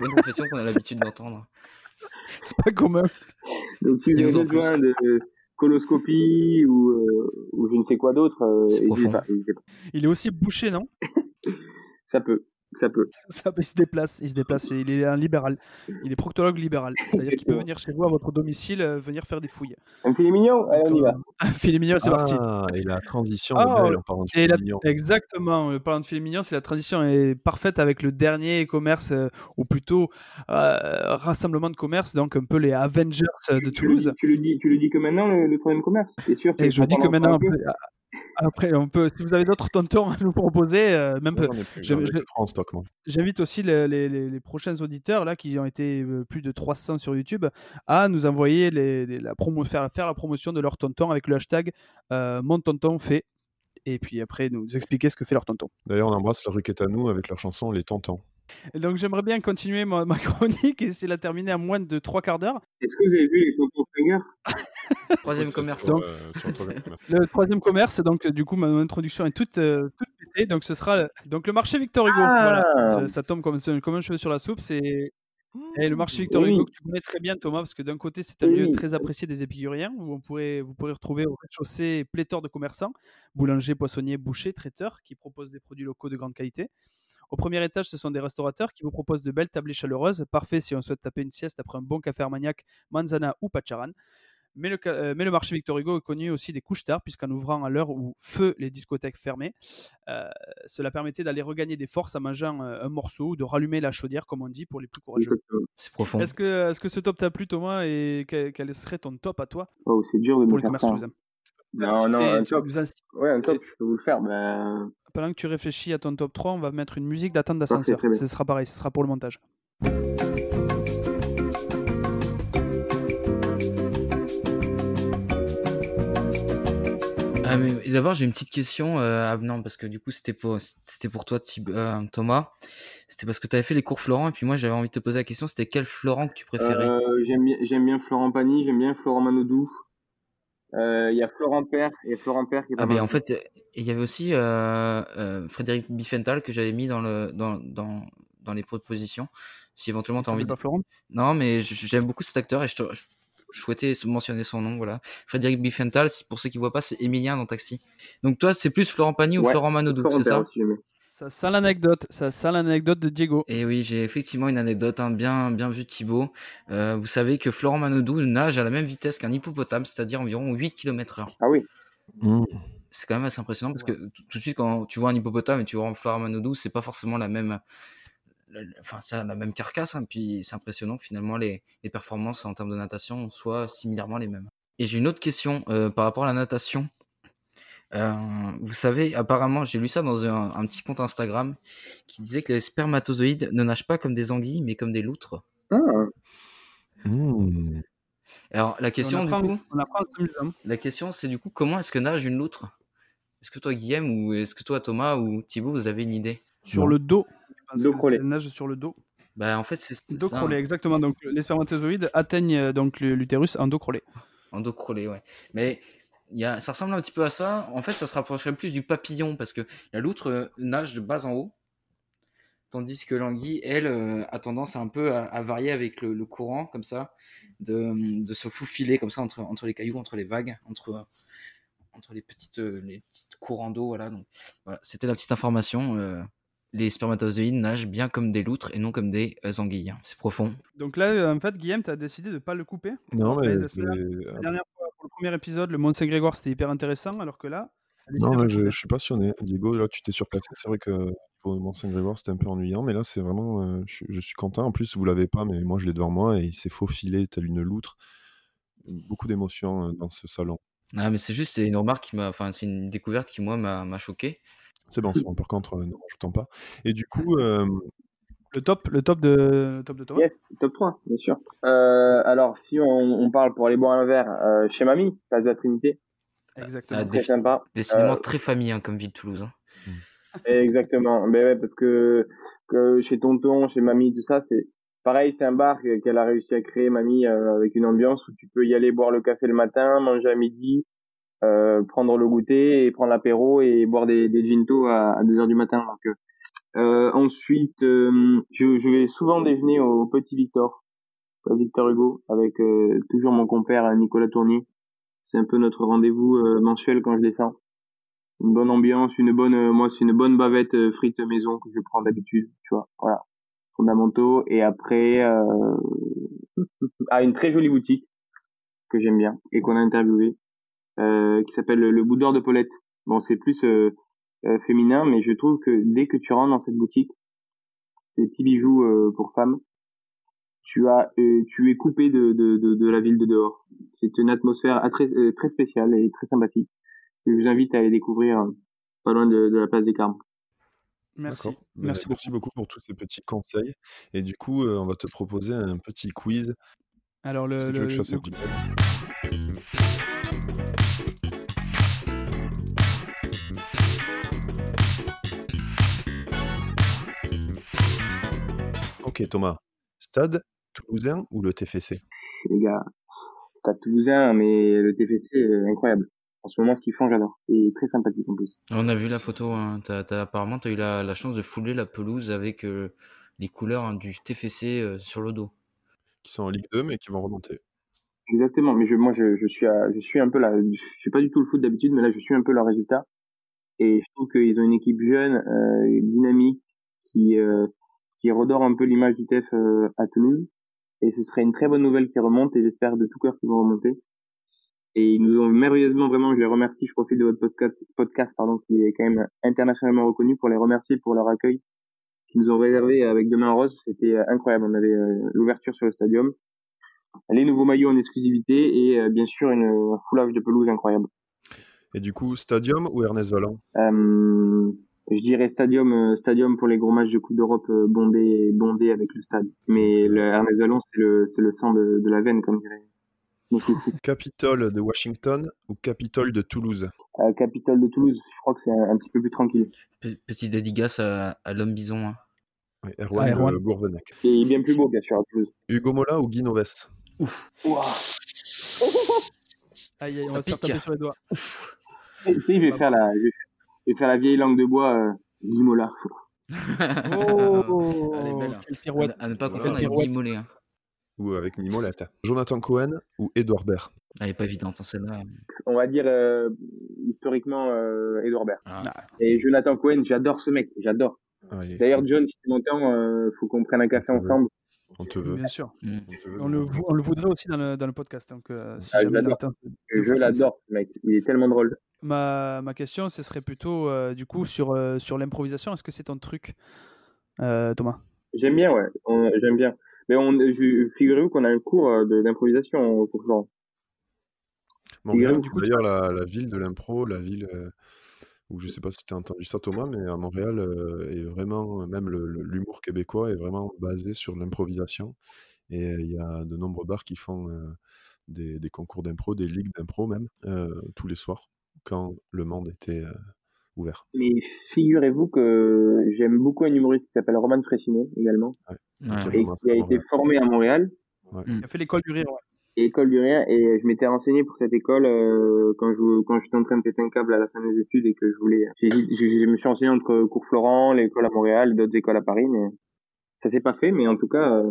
une profession qu'on a l'habitude d'entendre. C'est pas commun. Donc si vous avez besoin de coloscopie ou, ou je ne sais quoi d'autre, n'hésitez pas, pas. Il est aussi bouché, non? Ça peut. Ça peut. Ça, il se déplace, il se déplace. Il est un libéral. Il est proctologue libéral. C'est-à-dire qu'il peut venir chez vous à votre domicile, euh, venir faire des fouilles. Un filet mignon Allez, on y va. Un filet mignon, c'est parti. Ah, et la transition est ah, belle en parlant de filet mignon. Exactement. En parlant de filet mignon, c'est la transition est parfaite avec le dernier commerce, euh, ou plutôt euh, rassemblement de commerce, donc un peu les Avengers de Toulouse. Tu le, dis, tu le dis que maintenant, le, troisième commerce C'est sûr Et je dis que maintenant, après, on peut, si vous avez d'autres tontons à nous proposer, euh, même J'invite aussi les, les, les, prochains auditeurs là qui ont été euh, plus de 300 sur YouTube à nous envoyer la promo, faire, faire la promotion de leur tonton avec le hashtag euh, mon tonton fait et puis après nous expliquer ce que fait leur tonton. D'ailleurs, on embrasse la rue à nous avec leur chanson Les Tontons. donc j'aimerais bien continuer ma, chronique et c'est la terminer à moins de trois quarts d'heure. Est-ce que vous avez vu les tontons troisième commerce. le troisième commerce, donc du coup, ma introduction est toute, euh, toute pétée. Donc ce sera donc le marché Victor Hugo. Voilà. Ah. Ça, tombe comme, comme un cheveu sur la soupe. C'est et le marché Victor Hugo que tu connais très bien Thomas parce que d'un côté c'est un lieu très apprécié des épicuriens où on pourrait, vous pourrez retrouver au rez-de-chaussée pléthore de commerçants, boulangers, poissonniers, bouchers, traiteurs qui proposent des produits locaux de grande qualité. Au premier étage, ce sont des restaurateurs qui vous proposent de belles tablées chaleureuses, parfait si on souhaite taper une sieste après un bon café armagnac, manzana ou pacharan. Mais le, euh, mais le, marché Victor Hugo est connu aussi des couches tard, puisqu'en ouvrant à l'heure où feu les discothèques fermées, euh, cela permettait d'aller regagner des forces en mangeant euh, un morceau ou de rallumer la chaudière, comme on dit, pour les plus courageux. C'est profond. Est-ce que, est -ce que ce top t'a plu, Thomas, et quel, serait ton top à toi Oh, c'est dur de pour me faire ça. Non, non, un top. Ouais, un top, je peux vous le faire. Ben, pendant que tu réfléchis à ton top 3, on va mettre une musique d'attente d'ascenseur. Ce sera pareil, ce sera pour le montage. Ah, d'abord, j'ai une petite question. Euh, non, parce que du coup, c'était pour, c'était pour toi, euh, Thomas. C'était parce que tu avais fait les cours Florent, et puis moi, j'avais envie de te poser la question c'était quel Florent que tu préférais? Euh, j'aime, bien, j'aime bien Florent Pagny, j'aime bien Florent Manodou. Il y a Florent Père, et Florent Père qui est Ah, mais en fait, il y avait aussi Frédéric Biffenthal que j'avais mis dans, le, dans, dans, dans les propositions. Si éventuellement tu as envie de. Florent? Non, mais j'aime beaucoup cet acteur et je, te, je souhaitais mentionner son nom, voilà. Frédéric Biffenthal, pour ceux qui voient pas, c'est Emilien dans Taxi. Donc toi, c'est plus Florent Pagny ou Florent Manodou, c'est ça? Ça sent l'anecdote, ça sent l'anecdote de Diego. Et oui, j'ai effectivement une anecdote, hein, bien, bien vu Thibaut. Euh, vous savez que Florent Manodou nage à la même vitesse qu'un hippopotame, c'est-à-dire environ 8 km h Ah oui. Mmh. C'est quand même assez impressionnant parce que tout de suite, quand tu vois un hippopotame et tu vois un Florent Manodou, c'est pas forcément la même, enfin, la même carcasse, hein, puis c'est impressionnant que finalement les, les, performances en termes de natation soient similairement les mêmes. Et j'ai une autre question euh, par rapport à la natation. Euh, vous savez, apparemment, j'ai lu ça dans un, petit compte Instagram qui disait que les spermatozoïdes ne nagent pas comme des anguilles, mais comme des loutres. Ah. Mmh. Alors la question, du coup, la question, c'est du coup, comment est-ce que nage une loutre? Est-ce que toi, Guillaume, ou est-ce que toi, Thomas ou Thibaut, vous avez une idée? Sur le dos. Dos crawlé. nage sur le dos. Bah, en fait, c'est dos crawlé, exactement. Donc, les spermatozoïdes atteignent euh, donc l'utérus en dos crawlé. En dos crawlé, ouais. Mais y a, ça ressemble un petit peu à ça. En fait, ça se rapprocherait plus du papillon parce que la loutre euh, nage de bas en haut, tandis que l'anguille, elle, euh, a tendance un peu à, varier avec le, courant, comme ça, de, de, se faufiler comme ça entre, entre les cailloux, entre les vagues, entre, entre les petites, les petites courants d'eau. Voilà. Donc, voilà, c'était la petite information les spermatozoïdes nagent bien comme des loutres et non comme des euh, anguilles. C'est profond. Donc là, en fait, Guillaume, tu as décidé de ne pas le couper? Non, mais. La, dernière fois, premier épisode, le Mont Saint-Grégoire, c'était hyper intéressant, alors que là, Non, je, suis passionné. Diego, là, tu t'es surclassé. C'est vrai que pour Mont-Saint-Grégoire, c'était un peu ennuyant, mais là, c'est vraiment. Euh, je, suis content. En plus, vous l'avez pas, mais moi, je l'ai devant moi et il s'est faufilé tel une loutre. Beaucoup d'émotions euh, dans ce salon. Ah, mais c'est juste, c'est une remarque qui m'a. Enfin, c'est une découverte qui, moi, m'a choqué. C'est bon, c'est bon. Par contre, ne rajoutons pas. Et du coup. Le top, le top de, top de Thomas Yes, top 3, bien sûr. alors, si on, parle pour aller boire un verre chez Mamie, place de la Trinité, Exactement. Ah, très sympa. Décidément euh, très famille hein, comme ville Toulouse. Hein. Exactement. Mais ouais, parce que, que chez Tonton, chez Mamie, tout ça, c'est pareil, c'est un bar qu'elle a réussi à créer, Mamie, euh, avec une ambiance où tu peux y aller boire le café le matin, manger à midi, euh, prendre le goûter et prendre l'apéro et boire des, des ginto à, à 2 heures du matin. Donc, euh, ensuite, je, je, vais souvent déjeuner au Petit Victor, Victor Hugo, avec toujours mon compère Nicolas Tournier c'est un peu notre rendez-vous euh, mensuel quand je descends. Une bonne ambiance, une bonne, euh, moi c'est une bonne bavette euh, frite maison que je prends d'habitude, tu vois. Voilà, fondamentaux. Et après, euh, à une très jolie boutique que j'aime bien et qu'on a interviewé, euh, qui s'appelle le Boudoir de Paulette. Bon, c'est plus euh, féminin, mais je trouve que dès que tu rentres dans cette boutique, des petits bijoux pour femmes, tu as euh, tu es coupé de, de, de, de, la ville de dehors. C'est une atmosphère très, euh, très spéciale et très sympathique. Je vous invite à aller découvrir euh, pas loin de, la place des Carmes. Merci. Merci, merci beaucoup pour tous ces petits conseils. Et du coup, on va te proposer un petit quiz. Alors, le, le, le... Ok, Thomas. Stade toulousain ou le TFC Les gars, stade toulousain, mais le TFC est incroyable. En ce moment, ce qu'ils font, j'adore. Et très sympathique en plus. On a vu la photo. Hein. apparemment, tu as eu la, chance de fouler la pelouse avec euh, les couleurs hein, du TFC euh, sur le dos. Qui sont en Ligue 2, mais qui vont remonter. Exactement. Mais je, moi, je, suis, je suis un peu là. Je suis pas du tout le foot d'habitude, mais là, je suis un peu leur résultat. Et je trouve qu'ils ont une équipe jeune, euh, dynamique, qui, qui redore un peu l'image du TEF euh, à Toulouse. Et ce serait une très bonne nouvelle qui remonte et j'espère de tout cœur qu'ils vont remonter. Et ils nous ont merveilleusement, vraiment, je les remercie, je profite de votre podcast, pardon, qui est quand même internationalement reconnu pour les remercier pour leur accueil qu'ils nous ont réservé avec Demain Rose. C'était euh, incroyable. On avait euh, l'ouverture sur le stadium, les nouveaux maillots en exclusivité et bien sûr une, un foulage de pelouse incroyable. Et du coup, stadium ou Ernest Vallant euh, je dirais stadium, euh, stadium pour les gros matchs de Coupe d'Europe euh, bondé, bondé avec le stade. Mais le Ernest Vallon, c'est le, c'est le sang de, de la veine, comme dirait. Capitole de Washington ou Capitole de Toulouse? Euh, Capitole de Toulouse, je crois que c'est un, petit peu plus tranquille. Petit dédicace à, à l'homme bison. Hein. Ouais, Erwan, ah, Erwan. Gourvenac. Et bien plus beau, bien sûr, à Toulouse. Hugo Mola ou Guy Noves Ouf. aïe, aïe, on va se faire taper sur les doigts. Ouf. Et, je vais faire la, je vais et faire la vieille langue de bois euh, Limola. oh, Elle est belle. Hein. Pirouette. À, ne pas confondre avec Guimolé. Hein. Ou avec. Jonathan Cohen ou Edouard Baird? Elle n'est pas évidente, hein, celle-là. On va dire euh, historiquement euh, Edouard Baird. Ah. Et Jonathan Cohen, j'adore ce mec, j'adore. Ah, D'ailleurs, John, si tu m'entends, il faut qu'on prenne un café ensemble. On te veut. Bien sûr. Mm. On, le, on, le, voudrait aussi dans le, dans le podcast. Donc, euh, si ah, jamais je l'adore, ce mec. Il est tellement drôle. Ma, ma question, ce serait plutôt euh, du coup sur, euh, sur l'improvisation. Est-ce que c'est ton truc, Thomas? J'aime bien, ouais. J'aime bien. Mais on, figurez-vous qu'on a un cours d'improvisation pour Florent. Bon, D'ailleurs, la, la, ville de l'impro, la ville où je sais pas si tu as entendu ça Thomas, mais à Montréal, est vraiment, même l'humour québécois est vraiment basé sur l'improvisation. Et il y a de nombreux bars qui font des, des, concours d'impro, des ligues d'impro même, tous les soirs, quand le monde était ouvert. Mais figurez-vous que j'aime beaucoup un humoriste qui s'appelle Roman Fressinet également, et qui a été formé à Montréal. Il a fait l'école du rire, ouais école du rien et je m'étais renseigné pour cette école euh, quand je quand j'étais en train de péter un câble à la fin des études et que je voulais je, je, me suis renseigné entre cours Florent l'école à Montréal d'autres écoles à Paris mais ça s'est pas fait mais en tout cas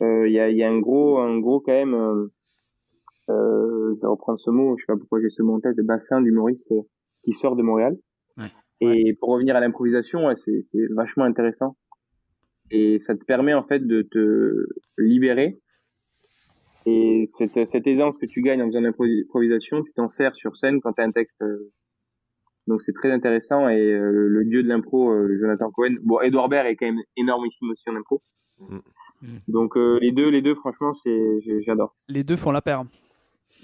il euh, euh, y, a, y a un gros un gros quand même euh, je vais reprendre ce mot je sais pas pourquoi j'ai ce mot en tête bassin d'humoristes qui sort de Montréal. Ouais. et pour revenir à l'improvisation ouais, c'est c'est vachement intéressant. Et ça te permet en fait de te libérer et cette, cette aisance que tu gagnes en faisant l'improvisation, tu t'en sers sur scène quand tu as un texte euh, Donc c'est très intéressant et le dieu de l'impro, Jonathan Cohen. Bon, Edouard Baird est quand même énormissime aussi en impro. Mm. Donc les deux, les deux, franchement, c'est j'adore. Les deux font la paire.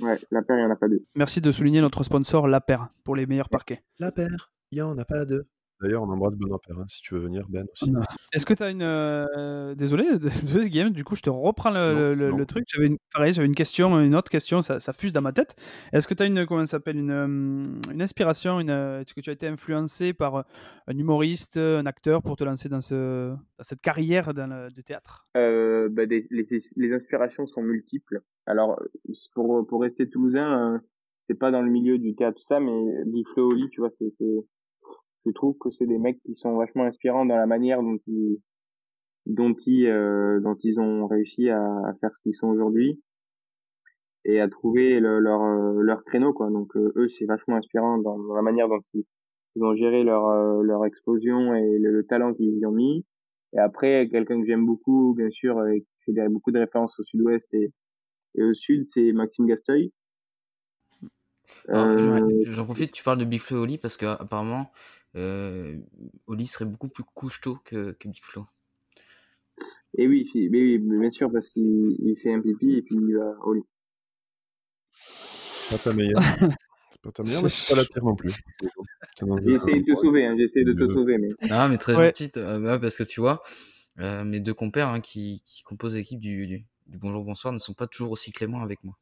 Ouais, la paire, il n'y en a pas deux. Merci de souligner notre sponsor, La Paire, pour les meilleurs parquets. La paire, il n'y en a pas deux. D'ailleurs, on embrasse Benoît Perrin si tu veux venir, Ben aussi. Est-ce que tu as une. Euh, désolé, désolé, Guillaume, du coup, je te reprends le, truc. J'avais une... Pareil, j'avais une question, une autre question, ça, ça fuse dans ma tête. Est-ce que tu as une. Comment s'appelle une, euh, une inspiration une, Est-ce que tu as été influencé par euh, un humoriste, un acteur pour te lancer dans, ce, dans cette carrière dans le, du théâtre? Bah, les, les, inspirations sont multiples. Alors, pour, pour rester toulousain, c'est pas dans le milieu du théâtre, tout ça, mais Big Flo tu vois, c'est je trouve que c'est des mecs qui sont vachement inspirants dans la manière dont ils dont ils euh, dont ils ont réussi à, à faire ce qu'ils sont aujourd'hui et à trouver leur euh, leur créneau quoi. Donc euh, eux c'est vachement inspirant dans, la manière dont ils, ont géré leur euh, leur explosion et le, talent qu'ils y ont mis. Et après quelqu'un que j'aime beaucoup bien sûr et qui fait beaucoup de références au sud-ouest et, et au sud c'est Maxime Gasteuil J'en profite, tu parles de Big Flo et Oli parce que apparemment Oli serait beaucoup plus couche-tôt que, que Big Flo. Et oui, mais oui, bien sûr, parce qu'il fait un pipi et puis il va au lit. Pas ta meilleure. c'est pas ta meilleure, mais c'est pas la pire non plus. J'ai essayé de te sauver, hein, j'ai essayé de te sauver. Mais... Ah, mais très ouais. petite, euh, parce que tu vois, euh, mes deux compères hein, qui, qui, composent l'équipe du, du, du, Bonjour Bonsoir ne sont pas toujours aussi cléments avec moi.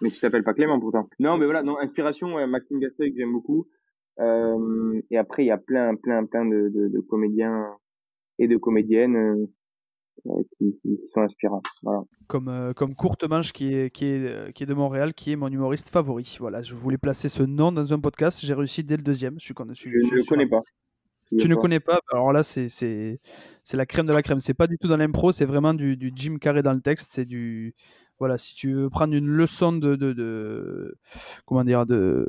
Mais tu t'appelles pas Clément pourtant. Non, mais voilà, non, inspiration, Maxime Gasteuil que j'aime beaucoup. Euh, et après, il y a plein, plein, plein de, de, de comédiens et de comédiennes euh, qui, qui, sont inspirants. Voilà. Comme, euh, comme Courte Manche qui est, qui, est, qui est de Montréal, qui est mon humoriste favori. Voilà, je voulais placer ce nom dans un podcast. J'ai réussi dès le deuxième. Je, suis, je, je, je ne connais pas. Tu ne connais pas Alors là, c'est la crème de la crème. C'est pas du tout dans l'impro, c'est vraiment du, du Jim Carrey dans le texte. C'est du voilà, si tu veux prendre une leçon de, de, de comment dire de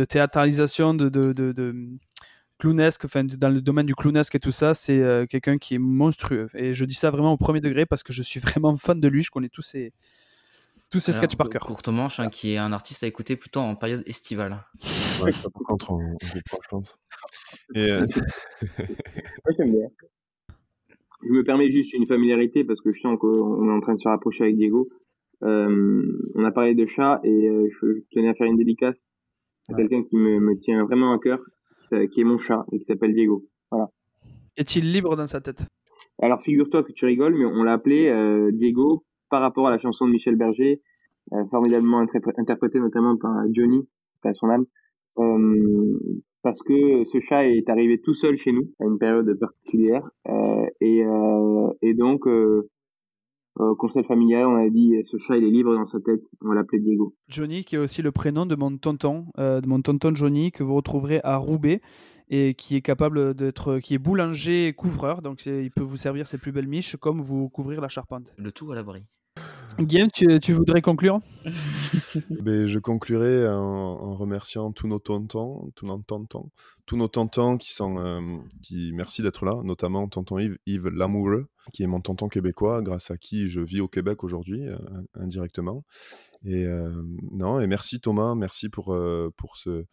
de théâtralisation, de, de, de, clownesque, enfin, dans le domaine du clownesque et tout ça, c'est euh, quelqu'un qui est monstrueux. Et je dis ça vraiment au premier degré parce que je suis vraiment fan de lui. Je connais tous ses, tous ses sketchs par cœur. Courte Manche, hein, qui est un artiste à écouter plutôt en période estivale. Ouais, ça par contre, on, je pense. Et euh, j'aime bien. Je me permets juste une familiarité parce que je sens qu'on est en train de se rapprocher avec Diego. Euh, on a parlé de chat et je tenais à faire une dédicace quelqu'un qui me, me, tient vraiment à cœur, qui est mon chat et qui s'appelle Diego. Voilà. Est-il libre dans sa tête? Alors figure-toi que tu rigoles, mais on l'a appelé euh, Diego par rapport à la chanson de Michel Berger, euh, formidablement interprétée notamment par Johnny, par son âme, euh, parce que ce chat est arrivé tout seul chez nous à une période particulière, euh, et, euh, et donc au conseil familial, on a dit ce chat il est libre dans sa tête, on va l'appeler Diego. Johnny, qui est aussi le prénom de mon tonton, euh, de mon tonton Johnny, que vous retrouverez à Roubaix et qui est capable d'être, qui est boulanger et couvreur, donc il peut vous servir ses plus belles miches comme vous couvrir la charpente. Le tout à l'abri. Guillaume, tu, voudrais conclure? Ben, Je conclurai en, remerciant tous nos tontons, tous nos tontons, tous nos tontons qui sont, euh, qui merci d'être là, notamment tonton Yves, Yves Lamoureux, qui est mon tonton québécois, grâce à qui je vis au Québec aujourd'hui, euh, indirectement. Et euh, non, et merci Thomas, merci pour pour ce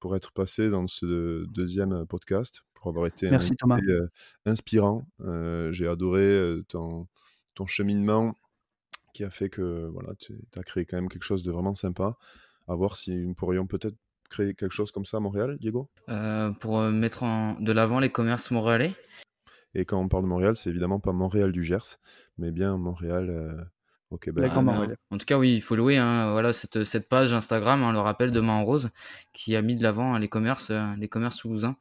pour être passé dans ce deuxième podcast, pour avoir été merci, Thomas. inspirant. J'ai adoré ton ton cheminement qui a fait que voilà, tu as créé quand même quelque chose de vraiment sympa. À voir si nous pourrions peut-être créer quelque chose comme ça à Montréal, Diego euh, Pour euh, mettre en, de l'avant les commerces montréalais Et quand on parle de Montréal, c'est évidemment pas Montréal du Gers, mais bien Montréal euh, au Québec. Ah, en tout cas, oui, il faut louer hein, voilà, cette, cette, page Instagram, hein, le rappel de Main en Rose, qui a mis de l'avant hein, les, commerces, les commerces toulousains.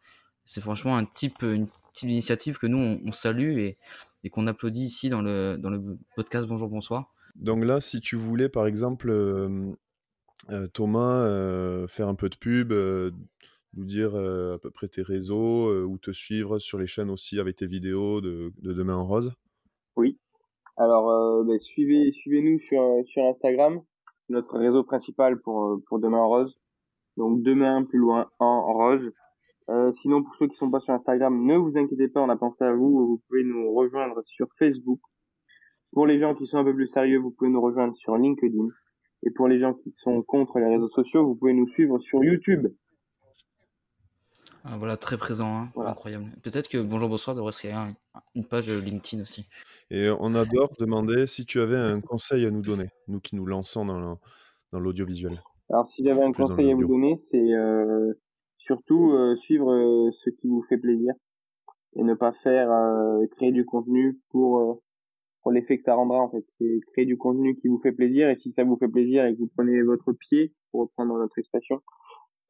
C'est franchement un type, une type d'initiative que nous, on, on salue et, et qu'on applaudit ici dans le, dans le podcast Bonjour, Bonsoir. Donc là, si tu voulais, par exemple, euh, euh, Thomas, euh, faire un peu de pub, nous dire à peu près tes réseaux, ou te suivre sur les chaînes aussi avec tes vidéos de, Demain en Rose. Oui. Alors, bah, suivez, suivez-nous sur, Instagram. C'est notre réseau principal pour, pour Demain en Rose. Donc, Demain, plus loin, en Rose. sinon, pour ceux qui sont pas sur Instagram, ne vous inquiétez pas, on a pensé à vous. Vous pouvez nous rejoindre sur Facebook pour les gens qui sont un peu plus sérieux, vous pouvez nous rejoindre sur LinkedIn. Et pour les gens qui sont contre les réseaux sociaux, vous pouvez nous suivre sur YouTube. Ah, voilà, très présent, hein, incroyable. Peut-être que Bonjour Bonsoir devrait se créer une page LinkedIn aussi. Et on adore demander si tu avais un conseil à nous donner, nous qui nous lançons dans l'audiovisuel. Alors si j'avais un conseil à vous donner, c'est euh, surtout euh, suivre euh, ce qui vous fait plaisir et ne pas faire créer du contenu pour pour l'effet que ça rendra en fait. C'est créer du contenu qui vous fait plaisir et si ça vous fait plaisir et que vous prenez votre pied pour reprendre notre expression,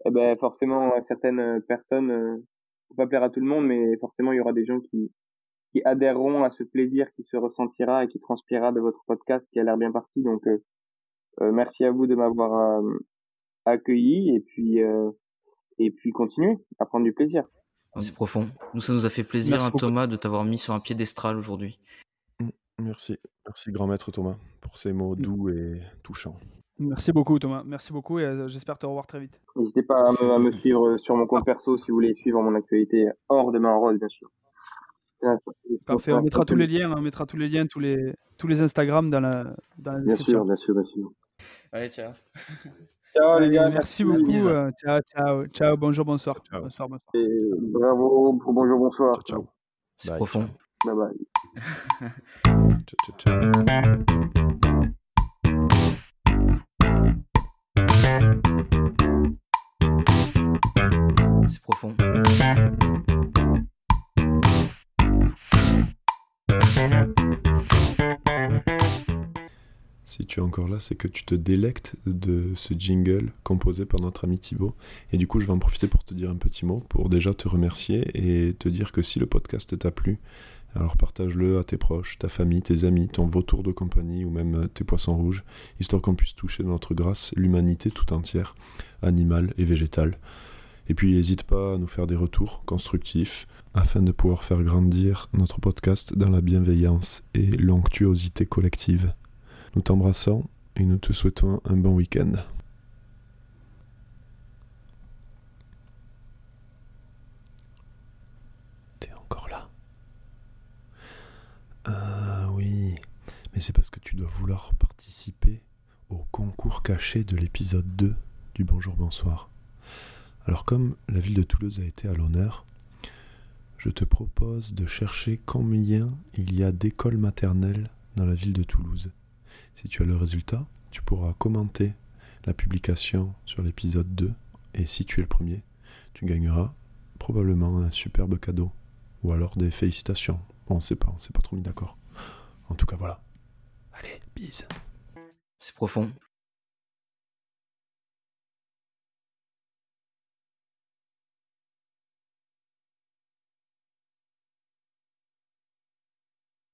eh ben forcément certaines personnes, euh, pas plaire à tout le monde, mais forcément il y aura des gens qui qui adhéreront à ce plaisir qui se ressentira et qui transpirera de votre podcast qui a l'air bien parti. Donc euh, euh merci à vous de m'avoir euh, accueilli et puis et puis continuez à prendre du plaisir. C'est profond. Nous, ça nous a fait plaisir, hein, Thomas, de t'avoir mis sur un piédestal aujourd'hui. Merci, merci grand maître Thomas pour ces mots mmh. doux et touchants. Merci beaucoup Thomas, merci beaucoup et euh, j'espère te revoir très vite. N'hésitez pas à me, suivre sur mon compte perso si vous voulez suivre mon actualité hors de ma rôle bien sûr. Parfait, on mettra tous les liens, on mettra tous les liens, tous les, tous les Instagram dans la, dans la description. Bien sûr, bien sûr, bien sûr. Allez, ciao. Ciao les gars. Merci beaucoup. Euh, ciao, ciao, ciao, bonjour, bonsoir. Bonsoir, bonsoir. Et bravo, bonjour, bonsoir. Ciao, ciao. C'est profond. Bye bye. ciao, ciao, ciao. C'est profond. Si tu es encore là, c'est que tu te délectes de ce jingle composé par notre ami Thibaut. Et du coup, je vais en profiter pour te dire un petit mot, pour déjà te remercier et te dire que si le podcast t'a plu, alors partage-le à tes proches, ta famille, tes amis, ton vautour de compagnie ou même euh, tes poissons rouges, histoire qu'on puisse toucher de notre grâce l'humanité tout entière, animale et végétale. Et puis n'hésite pas à nous faire des retours constructifs afin de pouvoir faire grandir notre podcast dans la bienveillance et l'onctuosité collective. Nous t'embrassons et nous te souhaitons un bon week-end. Ah oui, mais c'est parce que tu dois vouloir participer au concours caché de l'épisode 2 du Bonjour Bonsoir. Alors comme la ville de Toulouse a été à l'honneur, je te propose de chercher combien il y a d'écoles maternelles dans la ville de Toulouse. Si tu as le résultat, tu pourras commenter la publication sur l'épisode 2 et si tu es le premier, tu gagneras probablement un superbe cadeau ou alors des félicitations on sait pas, on s'est pas trop mis d'accord. En tout cas, voilà. Allez, bise. C'est profond.